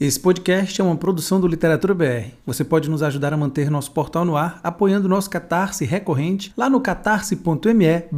Esse podcast é uma produção do Literatura BR. Você pode nos ajudar a manter nosso portal no ar apoiando nosso catarse recorrente lá no catarse.me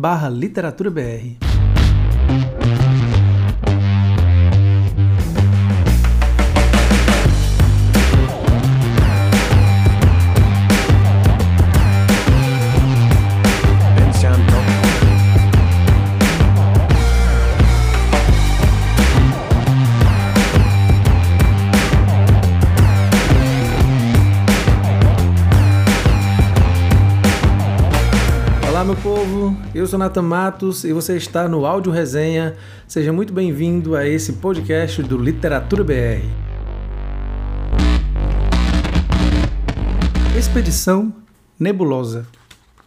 Eu sou Nathan Matos e você está no Áudio Resenha. Seja muito bem-vindo a esse podcast do Literatura BR. Expedição Nebulosa.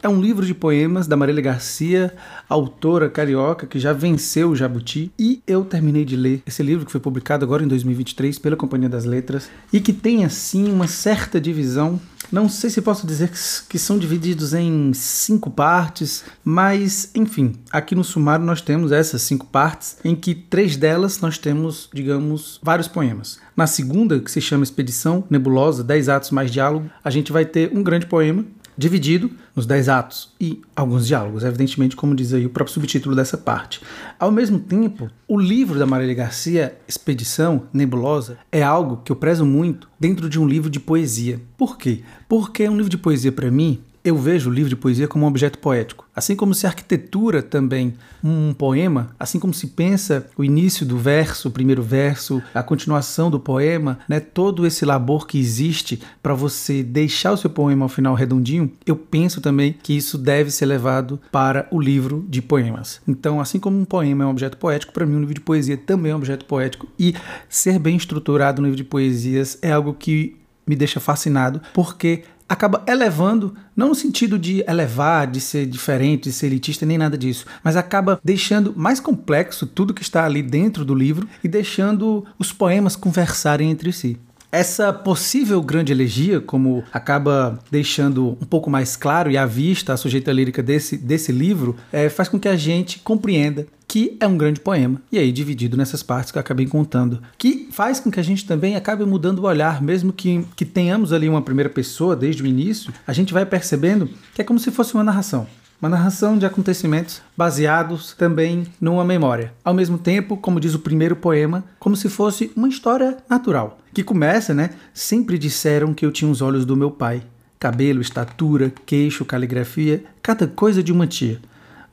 É um livro de poemas da Marília Garcia, autora carioca que já venceu o Jabuti, e eu terminei de ler esse livro que foi publicado agora em 2023 pela Companhia das Letras e que tem assim uma certa divisão. Não sei se posso dizer que são divididos em cinco partes, mas enfim, aqui no sumário nós temos essas cinco partes, em que três delas nós temos, digamos, vários poemas. Na segunda, que se chama Expedição Nebulosa, 10 atos mais diálogo, a gente vai ter um grande poema dividido nos dez atos e alguns diálogos, evidentemente, como diz aí o próprio subtítulo dessa parte. Ao mesmo tempo, o livro da Marília Garcia, Expedição Nebulosa, é algo que eu prezo muito dentro de um livro de poesia. Por quê? Porque um livro de poesia, para mim, eu vejo o livro de poesia como um objeto poético. Assim como se arquitetura também um poema, assim como se pensa o início do verso, o primeiro verso, a continuação do poema, né, todo esse labor que existe para você deixar o seu poema ao final redondinho, eu penso também que isso deve ser levado para o livro de poemas. Então, assim como um poema é um objeto poético, para mim um livro de poesia também é um objeto poético e ser bem estruturado no livro de poesias é algo que me deixa fascinado, porque acaba elevando, não no sentido de elevar, de ser diferente, de ser elitista, nem nada disso, mas acaba deixando mais complexo tudo que está ali dentro do livro e deixando os poemas conversarem entre si. Essa possível grande elegia, como acaba deixando um pouco mais claro e à vista a sujeita lírica desse, desse livro, é, faz com que a gente compreenda que é um grande poema, e aí dividido nessas partes que eu acabei contando, que faz com que a gente também acabe mudando o olhar, mesmo que, que tenhamos ali uma primeira pessoa desde o início, a gente vai percebendo que é como se fosse uma narração. Uma narração de acontecimentos baseados também numa memória. Ao mesmo tempo, como diz o primeiro poema, como se fosse uma história natural, que começa, né? Sempre disseram que eu tinha os olhos do meu pai. Cabelo, estatura, queixo, caligrafia, cada coisa de uma tia.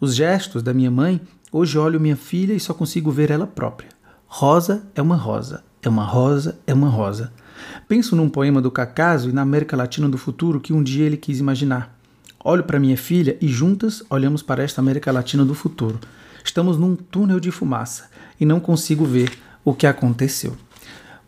Os gestos da minha mãe Hoje olho minha filha e só consigo ver ela própria. Rosa é uma rosa, é uma rosa, é uma rosa. Penso num poema do Cacaso e na América Latina do futuro que um dia ele quis imaginar. Olho para minha filha e juntas olhamos para esta América Latina do futuro. Estamos num túnel de fumaça e não consigo ver o que aconteceu.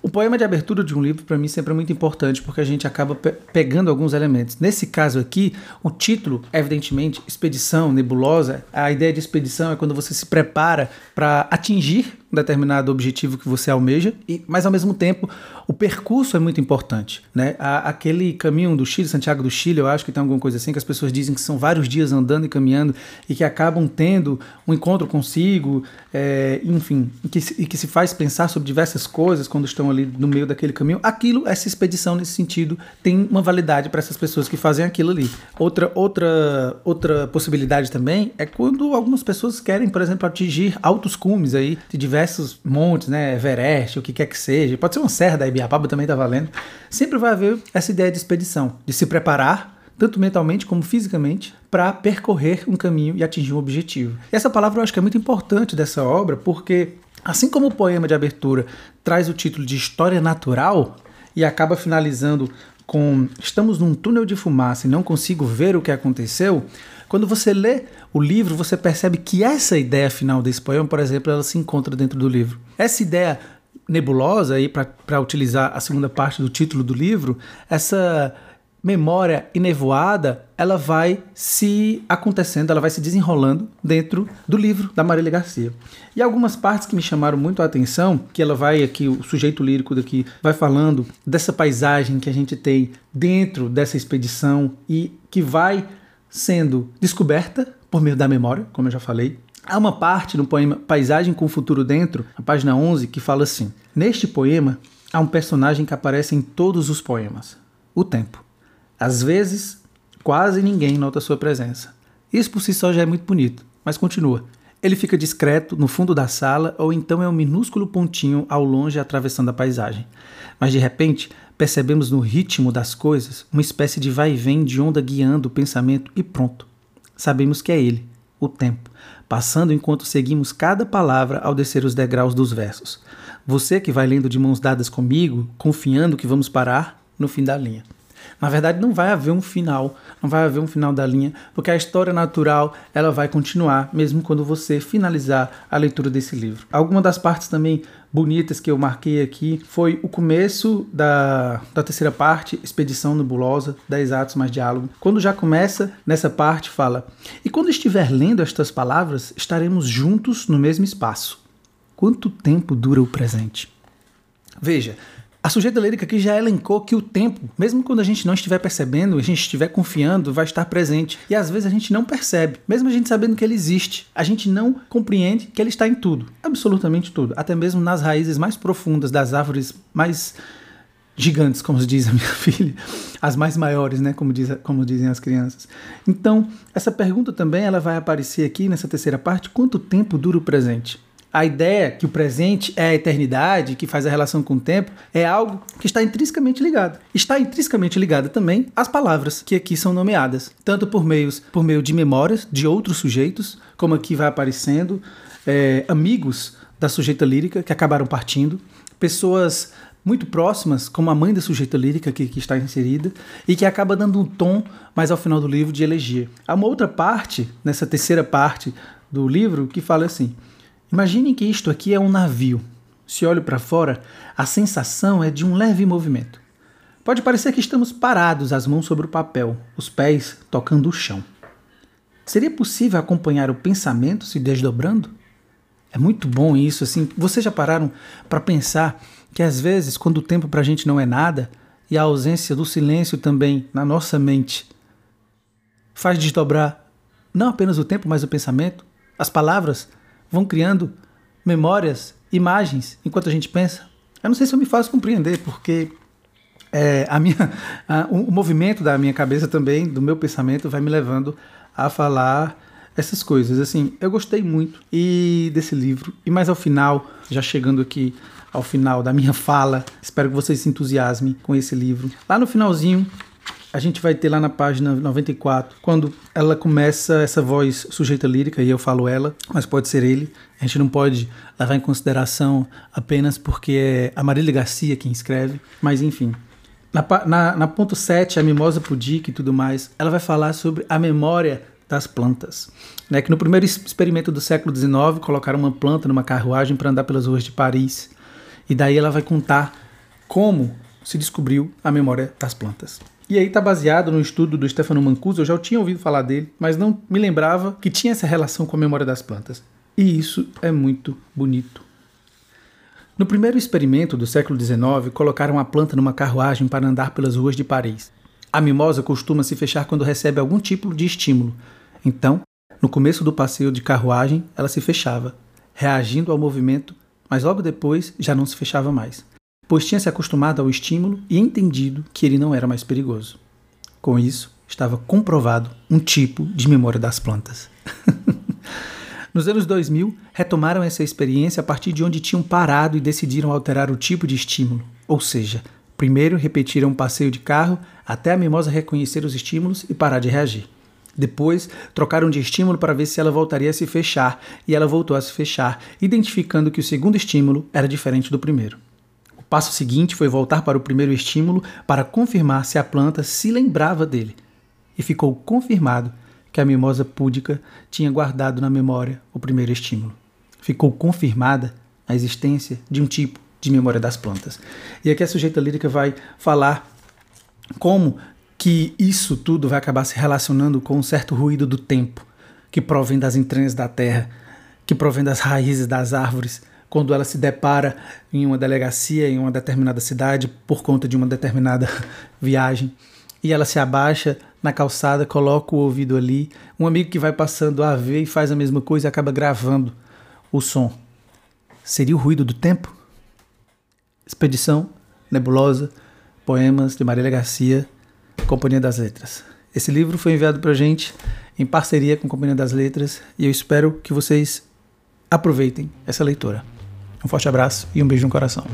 O poema de abertura de um livro, para mim, sempre é muito importante, porque a gente acaba pe pegando alguns elementos. Nesse caso aqui, o título, evidentemente, Expedição, Nebulosa. A ideia de expedição é quando você se prepara para atingir um determinado objetivo que você almeja, e, mas ao mesmo tempo o percurso é muito importante. Né? A, aquele caminho do Chile, Santiago do Chile, eu acho que tem alguma coisa assim, que as pessoas dizem que são vários dias andando e caminhando e que acabam tendo um encontro consigo, é, enfim, e que, e que se faz pensar sobre diversas coisas quando estão ali no meio daquele caminho. Aquilo, essa expedição nesse sentido, tem uma validade para essas pessoas que fazem aquilo ali. Outra, outra, outra possibilidade também é quando algumas pessoas querem, por exemplo, atingir altos cumes aí de diversos diversos montes, né, Everest, o que quer que seja, pode ser uma serra da Ibiapaba também tá valendo, sempre vai haver essa ideia de expedição, de se preparar tanto mentalmente como fisicamente, para percorrer um caminho e atingir um objetivo. E essa palavra eu acho que é muito importante dessa obra, porque assim como o poema de abertura traz o título de História Natural e acaba finalizando com Estamos num túnel de fumaça e não consigo ver o que aconteceu, quando você lê o livro, você percebe que essa ideia final desse poema, por exemplo, ela se encontra dentro do livro. Essa ideia nebulosa, aí para utilizar a segunda parte do título do livro, essa memória enevoada, ela vai se acontecendo, ela vai se desenrolando dentro do livro da Marília Garcia. E algumas partes que me chamaram muito a atenção, que ela vai aqui, o sujeito lírico daqui vai falando dessa paisagem que a gente tem dentro dessa expedição e que vai sendo descoberta por meio da memória, como eu já falei. Há uma parte no poema Paisagem com o Futuro Dentro, na página 11, que fala assim: Neste poema, há um personagem que aparece em todos os poemas: o tempo. Às vezes, quase ninguém nota sua presença. Isso por si só já é muito bonito, mas continua. Ele fica discreto no fundo da sala ou então é um minúsculo pontinho ao longe atravessando a paisagem. Mas de repente, percebemos no ritmo das coisas uma espécie de vai e vem de onda guiando o pensamento e pronto. Sabemos que é ele, o tempo, passando enquanto seguimos cada palavra ao descer os degraus dos versos. Você que vai lendo de mãos dadas comigo, confiando que vamos parar no fim da linha. Na verdade, não vai haver um final, não vai haver um final da linha, porque a história natural ela vai continuar, mesmo quando você finalizar a leitura desse livro. Alguma das partes também bonitas que eu marquei aqui foi o começo da, da terceira parte, Expedição Nebulosa, 10 atos mais diálogo. Quando já começa nessa parte, fala: E quando estiver lendo estas palavras, estaremos juntos no mesmo espaço. Quanto tempo dura o presente? Veja, a sujeita lírica aqui já elencou que o tempo, mesmo quando a gente não estiver percebendo, a gente estiver confiando, vai estar presente. E às vezes a gente não percebe, mesmo a gente sabendo que ele existe, a gente não compreende que ele está em tudo, absolutamente tudo, até mesmo nas raízes mais profundas das árvores mais gigantes, como diz a minha filha, as mais maiores, né, como, diz, como dizem as crianças. Então, essa pergunta também ela vai aparecer aqui nessa terceira parte, quanto tempo dura o presente? A ideia que o presente é a eternidade, que faz a relação com o tempo, é algo que está intrinsecamente ligado. Está intrinsecamente ligada também às palavras que aqui são nomeadas, tanto por meios por meio de memórias de outros sujeitos, como aqui vai aparecendo, é, amigos da sujeita lírica que acabaram partindo, pessoas muito próximas, como a mãe da sujeita lírica que, que, está inserida, e que acaba dando um tom, mais ao final do livro, de elegia. Há uma outra parte, nessa terceira parte do livro, que fala assim: Imaginem que isto aqui é um navio. Se olho para fora, a sensação é de um leve movimento. Pode parecer que estamos parados, as mãos sobre o papel, os pés tocando o chão. Seria possível acompanhar o pensamento se desdobrando? É muito bom isso, assim. Vocês já pararam para pensar que às vezes, quando o tempo para a gente não é nada, e a ausência do silêncio também na nossa mente faz desdobrar não apenas o tempo, mas o pensamento, as palavras, vão criando memórias, imagens, enquanto a gente pensa. Eu não sei se eu me faço compreender, porque é, a minha, a, o, movimento da minha cabeça também, do meu pensamento, vai me levando a falar essas coisas. Assim, eu gostei muito e desse livro. E mais ao final, já chegando aqui ao final da minha fala, espero que vocês se entusiasmem com esse livro. Lá no finalzinho, a gente vai ter lá na página 94, quando ela começa essa voz sujeita lírica, e eu falo ela, mas pode ser ele. A gente não pode levar em consideração apenas porque é a Marília Garcia quem escreve, mas enfim. Na, na, na ponto 7, a Mimosa Pudic e tudo mais, ela vai falar sobre a memória das plantas. Né, que no primeiro experimento do século XIX, colocaram uma planta numa carruagem para andar pelas ruas de Paris. E daí ela vai contar como se descobriu a memória das plantas. E aí está baseado no estudo do Stefano Mancuso, eu já tinha ouvido falar dele, mas não me lembrava que tinha essa relação com a memória das plantas. E isso é muito bonito. No primeiro experimento do século XIX, colocaram a planta numa carruagem para andar pelas ruas de Paris. A mimosa costuma se fechar quando recebe algum tipo de estímulo. Então, no começo do passeio de carruagem, ela se fechava, reagindo ao movimento, mas logo depois já não se fechava mais pois tinha se acostumado ao estímulo e entendido que ele não era mais perigoso. Com isso, estava comprovado um tipo de memória das plantas. Nos anos 2000, retomaram essa experiência a partir de onde tinham parado e decidiram alterar o tipo de estímulo, ou seja, primeiro repetiram um passeio de carro até a mimosa reconhecer os estímulos e parar de reagir. Depois, trocaram de estímulo para ver se ela voltaria a se fechar, e ela voltou a se fechar, identificando que o segundo estímulo era diferente do primeiro passo seguinte foi voltar para o primeiro estímulo para confirmar se a planta se lembrava dele. E ficou confirmado que a mimosa púdica tinha guardado na memória o primeiro estímulo. Ficou confirmada a existência de um tipo de memória das plantas. E aqui a sujeita lírica vai falar como que isso tudo vai acabar se relacionando com um certo ruído do tempo que provém das entranhas da terra, que provém das raízes das árvores, quando ela se depara em uma delegacia em uma determinada cidade por conta de uma determinada viagem e ela se abaixa na calçada, coloca o ouvido ali. Um amigo que vai passando a ver e faz a mesma coisa e acaba gravando o som. Seria o ruído do tempo? Expedição Nebulosa, Poemas de Marília Garcia, Companhia das Letras. Esse livro foi enviado para gente em parceria com a Companhia das Letras e eu espero que vocês aproveitem essa leitura. Um forte abraço e um beijo no coração.